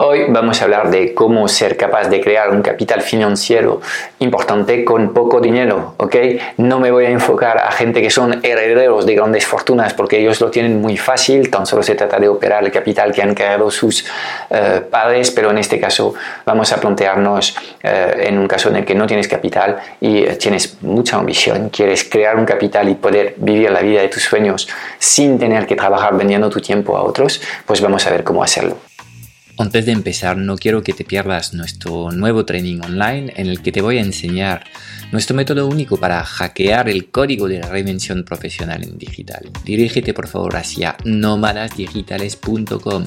Hoy vamos a hablar de cómo ser capaz de crear un capital financiero importante con poco dinero, ¿ok? No me voy a enfocar a gente que son herederos de grandes fortunas porque ellos lo tienen muy fácil, tan solo se trata de operar el capital que han creado sus eh, padres, pero en este caso vamos a plantearnos eh, en un caso en el que no tienes capital y eh, tienes mucha ambición, quieres crear un capital y poder vivir la vida de tus sueños sin tener que trabajar vendiendo tu tiempo a otros, pues vamos a ver cómo hacerlo. Antes de empezar, no quiero que te pierdas nuestro nuevo training online en el que te voy a enseñar nuestro método único para hackear el código de la reinvención profesional en digital. Dirígete por favor hacia nómadasdigitales.com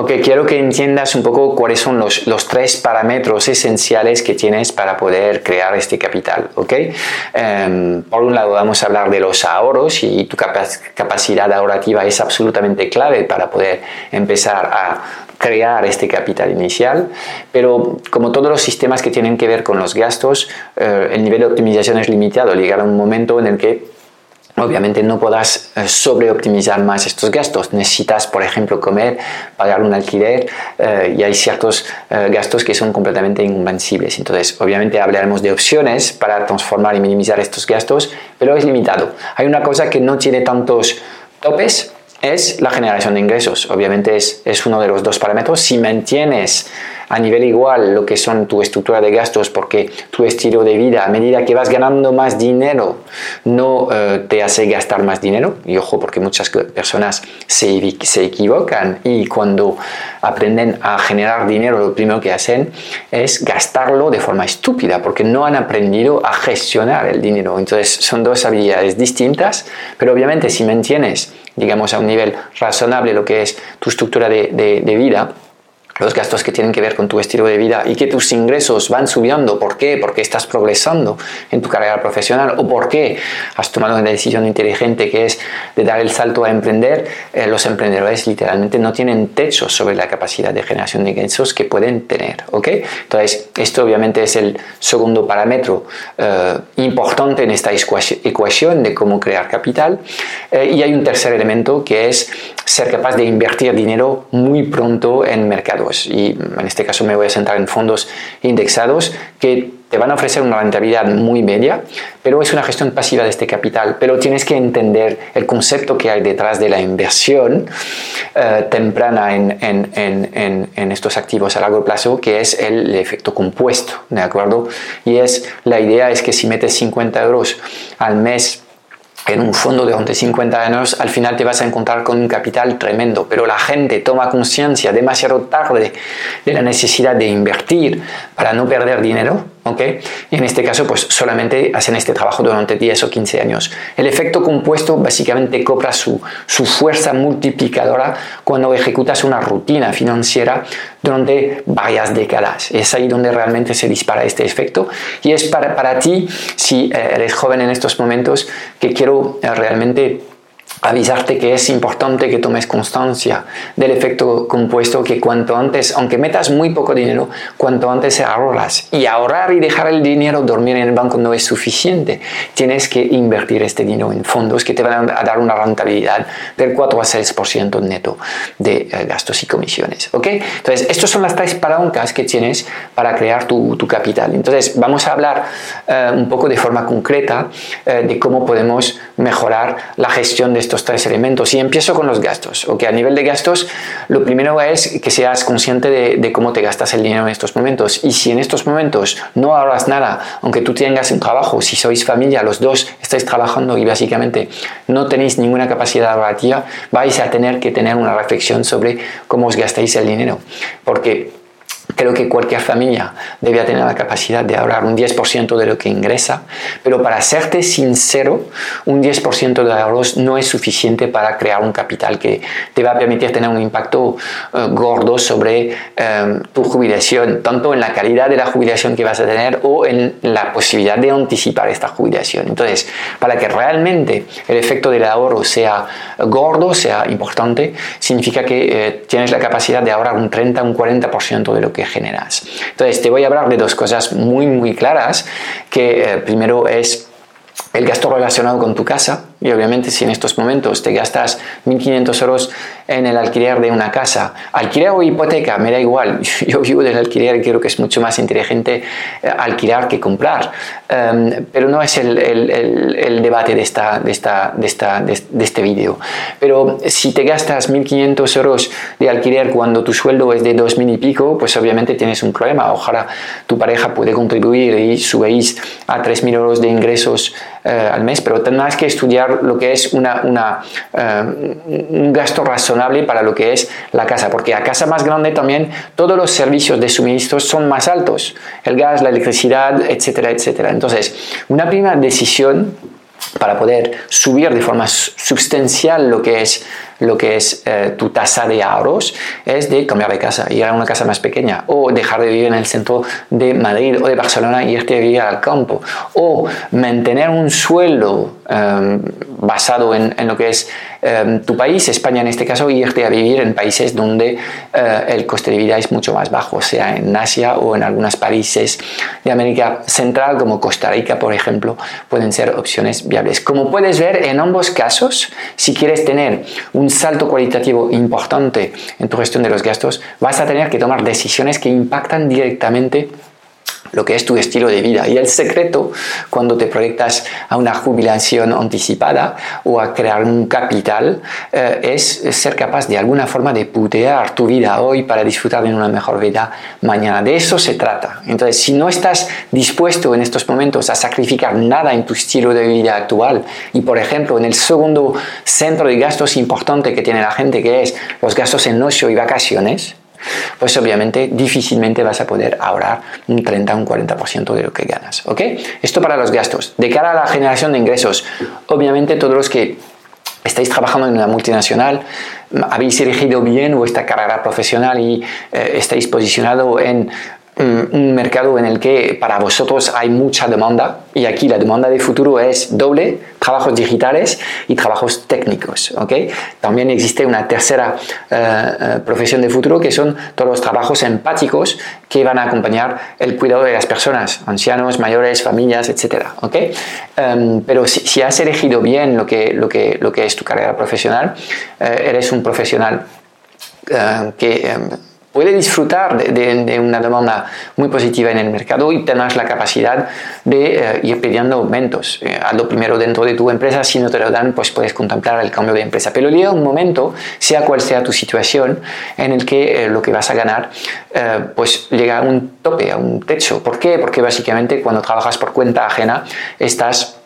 Ok, quiero que entiendas un poco cuáles son los, los, tres parámetros esenciales que tienes para poder crear este capital. Ok, em, por un lado vamos a hablar de los ahorros y tu capacidad ahorrativa es absolutamente clave para poder empezar a crear este capital inicial, pero como todos los sistemas que tienen que ver con los gastos, eh, el nivel de optimización es limitado. Llegará un momento en el que obviamente no podrás eh, sobreoptimizar más estos gastos. Necesitas, por ejemplo, comer, pagar un alquiler eh, y hay ciertos eh, gastos que son completamente invencibles. Entonces, obviamente hablaremos de opciones para transformar y minimizar estos gastos, pero es limitado. Hay una cosa que no tiene tantos topes, es la generación de ingresos. Obviamente es, es uno de los dos parámetros. Si mantienes a nivel igual lo que son tu estructura de gastos porque tu estilo de vida a medida que vas ganando más dinero no eh, te hace gastar más dinero. Y ojo porque muchas personas se, se equivocan y cuando aprenden a generar dinero lo primero que hacen es gastarlo de forma estúpida porque no han aprendido a gestionar el dinero. Entonces son dos habilidades distintas pero obviamente si mantienes digamos a un nivel razonable lo que es tu estructura de, de vida los gastos que tienen que ver con tu estilo de vida y que tus ingresos van subiendo. ¿Por qué? Porque estás progresando en tu carrera profesional o porque has tomado una decisión inteligente que es de dar el salto a emprender. Eh, los emprendedores literalmente no tienen techo sobre la capacidad de generación de ingresos que pueden tener. ¿ok? Entonces, esto obviamente es el segundo parámetro eh, importante en esta ecuación de cómo crear capital. Eh, y hay un tercer elemento que es ser capaz de invertir dinero muy pronto en mercados. Y en este caso me voy a centrar en fondos indexados que te van a ofrecer una rentabilidad muy media, pero es una gestión pasiva de este capital. Pero tienes que entender el concepto que hay detrás de la inversión eh, temprana en, en, en, en, estos activos a largo plazo, que es el efecto compuesto, ¿de acuerdo? Y es, la idea es que si metes 50 euros al mes en un fondo durante 50 años, al final te vas a encontrar con un capital tremendo, pero la gente toma conciencia demasiado tarde de la necesidad de invertir para no perder dinero y en este caso, pues solamente hacen este trabajo durante 10 o 15 años. El efecto compuesto básicamente cobra su, su fuerza multiplicadora cuando ejecutas una rutina financiera durante varias décadas. Es ahí donde realmente se dispara este efecto. Y es para, para ti, si eh, eres joven en estos momentos, que quiero eh, realmente avisarte que es importante que tomes constancia del efecto compuesto que cuanto antes, aunque metas muy poco dinero, cuanto antes ahorras. Y ahorrar y dejar el dinero dormir en el banco no es suficiente. Tienes que invertir este dinero en fondos que te van a dar una rentabilidad del 4 a 6% neto de eh, gastos y comisiones. ¿ok? Entonces, estas son las tres palancas que tienes para crear tu, tu capital. Entonces, vamos a hablar eh, un poco de forma concreta eh, de cómo podemos mejorar la gestión de estos tres elementos. Y empiezo con los gastos. Okay, a nivel de gastos, lo primero es que seas consciente de, cómo te gastas el dinero en estos momentos. Y si en estos momentos no ahorras nada, aunque tú tengas un trabajo, si sois familia, los dos estáis trabajando y básicamente no tenéis ninguna capacidad ahorrativa, vais a tener que tener una reflexión sobre cómo os gastáis el dinero. Porque Creo que cualquier familia debe tener la capacidad de ahorrar un 10% de lo que ingresa, pero para serte sincero, un 10% de ahorros no es suficiente para crear un capital que te va a permitir tener un impacto eh, gordo sobre eh, tu jubilación, tanto en la calidad de la jubilación que vas a tener o en la posibilidad de anticipar esta jubilación. Entonces, para que realmente el efecto del ahorro sea gordo, sea importante, significa que eh, tienes la capacidad de ahorrar un 30, un 40% de lo que generas. Entonces, te voy a hablar de dos cosas muy, muy claras, que eh, primero es el gasto relacionado con tu casa, y obviamente si en estos momentos te gastas 1.500 euros en el alquiler de una casa, alquiler o hipoteca, me da igual, yo vivo del alquiler y creo que es mucho más inteligente eh, alquilar que comprar, em, pero no es el, el, el, debate de, esta, de, esta, de, esta, de, este vídeo. Pero si te gastas 1.500 euros de alquiler cuando tu sueldo es de 2.000 y pico, pues obviamente tienes un problema. Ojalá tu pareja puede contribuir y subéis a 3.000 euros de ingresos eh, al mes, pero tendrás que estudiar lo que es una, eh, un gasto razonable para lo que es la casa, porque a casa más grande también todos los servicios de suministros son más altos, el gas, la electricidad, etcétera, etcétera. Entonces, una primera decisión para poder subir de forma sustancial lo que es lo que es eh, tu tasa de ahorros es de cambiar de casa, ir a una casa más pequeña o dejar de vivir en el centro de Madrid o de Barcelona y irte a vivir al campo o mantener un sueldo em, basado en, lo que es em, tu país, España en este caso, irte a vivir en países donde eh, el coste de vida es mucho más bajo, sea en Asia o en algunos países de América Central como Costa Rica, por ejemplo, pueden ser opciones viables. Como puedes ver, en ambos casos, si quieres tener un salto cualitativo importante en tu gestión de los gastos, vas a tener que tomar decisiones que impactan directamente lo que es tu estilo de vida. Y el secreto, cuando te proyectas a una jubilación anticipada o a crear un capital, eh, es ser capaz de alguna forma de putear tu vida hoy para disfrutar de una mejor vida mañana. De eso se trata. Entonces, si no estás dispuesto en estos momentos a sacrificar nada en tu estilo de vida actual, y por ejemplo, en el segundo centro de gastos importante que tiene la gente, que es los gastos en ocio y vacaciones, pues obviamente difícilmente vas a poder ahorrar un 30 o un 40% de lo que ganas. ¿ok? Esto para los gastos. De cara a la generación de ingresos, obviamente todos los que estáis trabajando en una multinacional, habéis elegido bien vuestra carrera profesional y eh, estáis posicionado en un mercado en el que para vosotros hay mucha demanda y aquí la demanda de futuro es doble, trabajos digitales y trabajos técnicos. ¿okay? También existe una tercera eh, eh, profesión de futuro que son todos los trabajos empáticos que van a acompañar el cuidado de las personas, ancianos, mayores, familias, etc. ¿okay? Em, pero si, has elegido bien lo que, lo que, lo que es tu carrera profesional, eh, eres un profesional que em, puede disfrutar de, una demanda muy positiva en el mercado y tener la capacidad de eh, ir pidiendo aumentos. Eh, hazlo primero dentro de tu empresa, si no te lo dan, pues puedes contemplar el cambio de empresa. Pero llega un momento, sea cual sea tu situación, en el que eh, lo que vas a ganar, pues llega a un tope, a un techo. ¿Por qué? Porque básicamente cuando trabajas por cuenta ajena, estás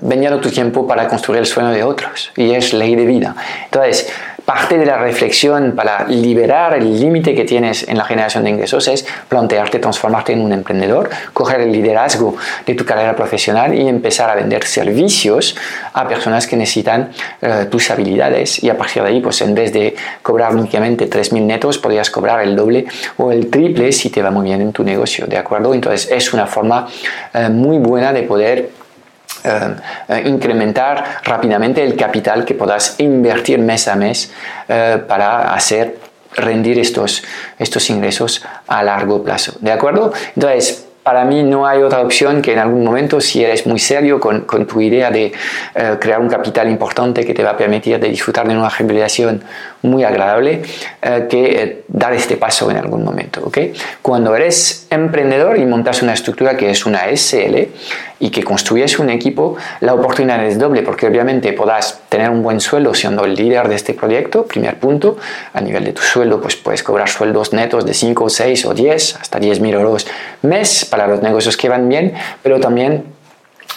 vendiendo tu tiempo para construir el sueño de otros y es ley de vida. Entonces, parte de la reflexión para liberar el límite que tienes en la generación de ingresos es plantearte transformarte en un emprendedor, coger el liderazgo de tu carrera profesional y empezar a vender servicios a personas que necesitan eh, tus habilidades y a partir de ahí, pues en vez de cobrar únicamente 3.000 netos, podrías cobrar el doble o el triple si te va muy bien en tu negocio, ¿de acuerdo? Entonces es una forma eh, muy buena de poder eh, eh, incrementar rápidamente el capital que puedas invertir mes a mes eh, para hacer rendir estos, estos ingresos a largo plazo. ¿De acuerdo? Entonces, para mí no hay otra opción que en algún momento, si eres muy serio con, con tu idea de crear un capital importante que te va a permitir de disfrutar de una jubilación muy agradable, que dar este paso en algún momento. ¿okay? Cuando eres emprendedor y montas una estructura que es una SL, y que construyes un equipo, la oportunidad es doble, porque obviamente podrás tener un buen sueldo siendo el líder de este proyecto, primer punto, a nivel de tu sueldo, pues puedes cobrar sueldos netos de 5, 6 o 10, hasta 10 mil euros mes para los negocios que van bien, pero también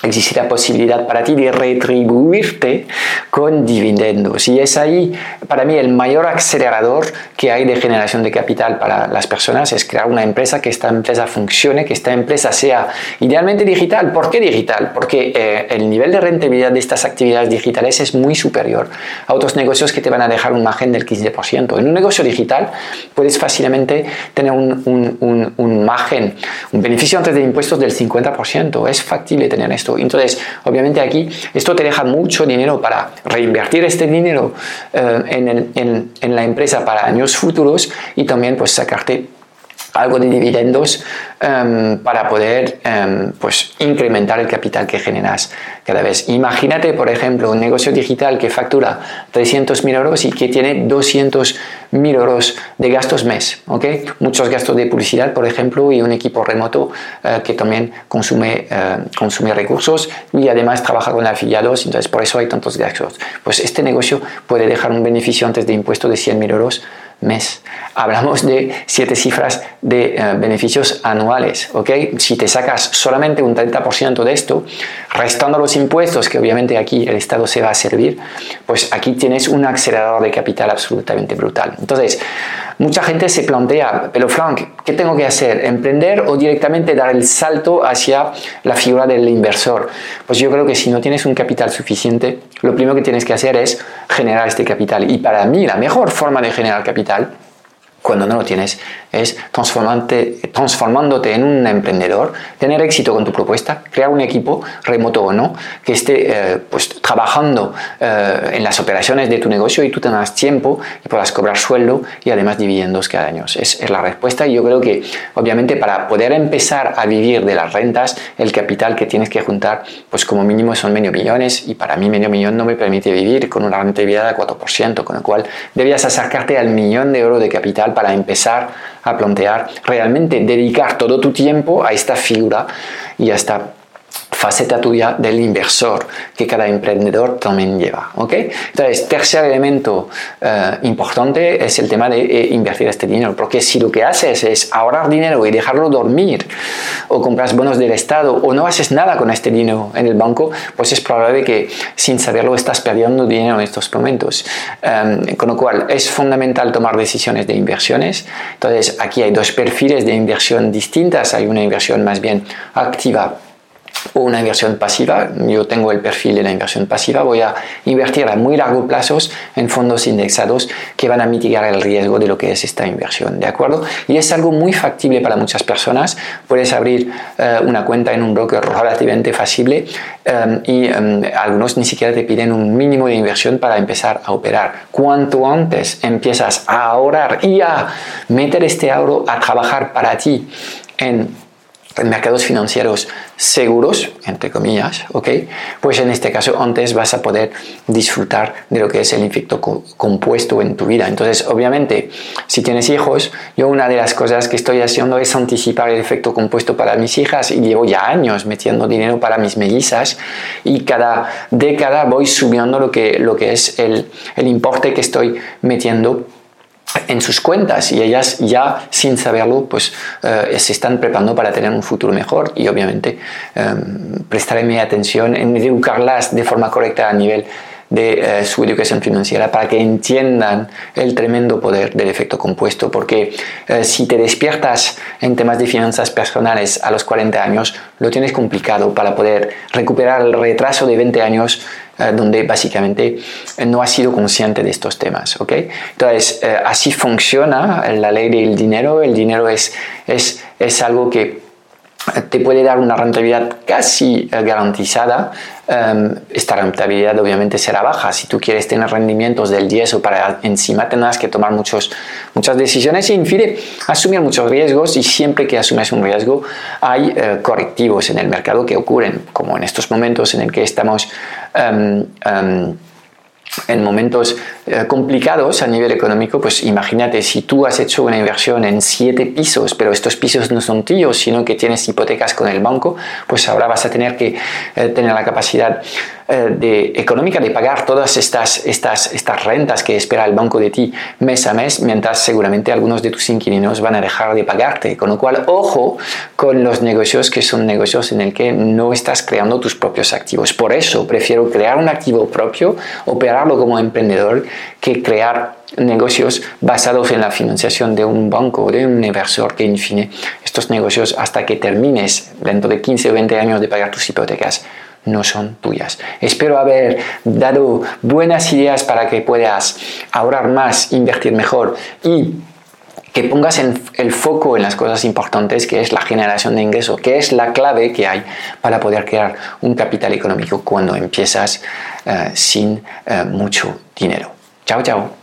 existe la posibilidad para ti de retribuirte con dividendos. Y es ahí, para mí, el mayor acelerador que hay de generación de capital para las personas es crear una empresa, que esta empresa funcione, que esta empresa sea idealmente digital. ¿Por qué digital? Porque eh, el nivel de rentabilidad de estas actividades digitales es muy superior a otros negocios que te van a dejar un margen del 15%. En un negocio digital puedes fácilmente tener un, un, un, margen, un beneficio antes de impuestos del 50%. Es factible tener esto. Entonces, obviamente aquí esto te deja mucho dinero para reinvertir este dinero eh, en, en, en la empresa para años futuros y también pues sacarte algo de dividendos em, para poder em, pues, incrementar el capital que generas cada vez. Imagínate, por ejemplo, un negocio digital que factura 300.000 euros y que tiene 200.000 euros de gastos mes, ¿ok? Muchos gastos de publicidad, por ejemplo, y un equipo remoto eh, que también consume, eh, consume recursos y además trabaja con afiliados, entonces por eso hay tantos gastos. Pues este negocio puede dejar un beneficio antes de impuesto de 100.000 euros mes. Hablamos de siete cifras de eh, beneficios anuales, ¿ok? Si te sacas solamente un 30% de esto, restando los impuestos, que obviamente aquí el Estado se va a servir, pues aquí tienes un acelerador de capital absolutamente brutal. Entonces, mucha gente se plantea, pero Frank, ¿qué tengo que hacer? ¿Emprender o directamente dar el salto hacia la figura del inversor? Pues yo creo que si no tienes un capital suficiente, lo primero que tienes que hacer es generar este capital. Y para mí la mejor forma de generar capital cuando no lo tienes, es transformándote en un emprendedor, tener éxito con tu propuesta, crear un equipo, remoto o no, que esté eh, pues, trabajando eh, en las operaciones de tu negocio y tú tengas tiempo y puedas cobrar sueldo y además dividendos cada año. Es, es la respuesta y yo creo que obviamente para poder empezar a vivir de las rentas, el capital que tienes que juntar, pues como mínimo son medio millones y para mí medio millón no me permite vivir con una rentabilidad de 4%, con lo cual debías acercarte al millón de euros de capital para empezar a plantear realmente dedicar todo tu tiempo a esta figura y a esta faceta tuya del inversor que cada emprendedor también lleva. ¿ok? Entonces, tercer elemento eh, importante es el tema de eh, invertir este dinero, porque si lo que haces es ahorrar dinero y dejarlo dormir, o compras bonos del Estado, o no haces nada con este dinero en el banco, pues es probable que sin saberlo estás perdiendo dinero en estos momentos. Em, con lo cual, es fundamental tomar decisiones de inversiones. Entonces, aquí hay dos perfiles de inversión distintas. Hay una inversión más bien activa una inversión pasiva. Yo tengo el perfil de la inversión pasiva. Voy a invertir a muy largo plazo en fondos indexados que van a mitigar el riesgo de lo que es esta inversión. ¿De acuerdo? Y es algo muy factible para muchas personas. Puedes abrir eh, una cuenta en un broker relativamente fácil eh, y eh, algunos ni siquiera te piden un mínimo de inversión para empezar a operar. Cuanto antes empiezas a ahorrar y a meter este ahorro a trabajar para ti en mercados financieros seguros, entre comillas, ¿ok? Pues en este caso antes vas a poder disfrutar de lo que es el efecto compuesto en tu vida. Entonces, obviamente, si tienes hijos, yo una de las cosas que estoy haciendo es anticipar el efecto compuesto para mis hijas y llevo ya años metiendo dinero para mis mellizas y cada década voy subiendo lo que, lo que es el, el importe que estoy metiendo en sus cuentas y ellas ya sin saberlo pues eh, se están preparando para tener un futuro mejor y obviamente em, prestaré mi atención en educarlas de forma correcta a nivel de eh, su educación financiera para que entiendan el tremendo poder del efecto compuesto. Porque eh, si te despiertas en temas de finanzas personales a los 40 años lo tienes complicado para poder recuperar el retraso de 20 años eh, donde básicamente eh, no ha sido consciente de estos temas. ¿ok? Entonces, eh, así funciona la ley del dinero. El dinero es, es, es algo que te puede dar una rentabilidad casi garantizada. Em, esta rentabilidad obviamente será baja. Si tú quieres tener rendimientos del 10 o para encima tendrás que tomar muchos, muchas decisiones y en fin, asumir muchos riesgos y siempre que asumes un riesgo hay correctivos en el mercado que ocurren, como en estos momentos en el que estamos em, en momentos eh, complicados a nivel económico, pues imagínate si tú has hecho una inversión en siete pisos, pero estos pisos no son tuyos, sino que tienes hipotecas con el banco, pues ahora vas a tener que eh, tener la capacidad eh, de, económica de pagar todas estas, estas, estas rentas que espera el banco de ti mes a mes, mientras seguramente algunos de tus inquilinos van a dejar de pagarte. Con lo cual, ojo con los negocios que son negocios en el que no estás creando tus propios activos. Por eso prefiero crear un activo propio, operarlo como emprendedor que crear negocios basados en la financiación de un banco o de un inversor que, en fin, estos negocios hasta que termines dentro de 15 o 20 años de pagar tus hipotecas no son tuyas. Espero haber dado buenas ideas para que puedas ahorrar más, invertir mejor y que pongas el foco en las cosas importantes, que es la generación de ingresos, que es la clave que hay para poder crear un capital económico cuando empiezas eh, sin eh, mucho dinero.，ciao ciao。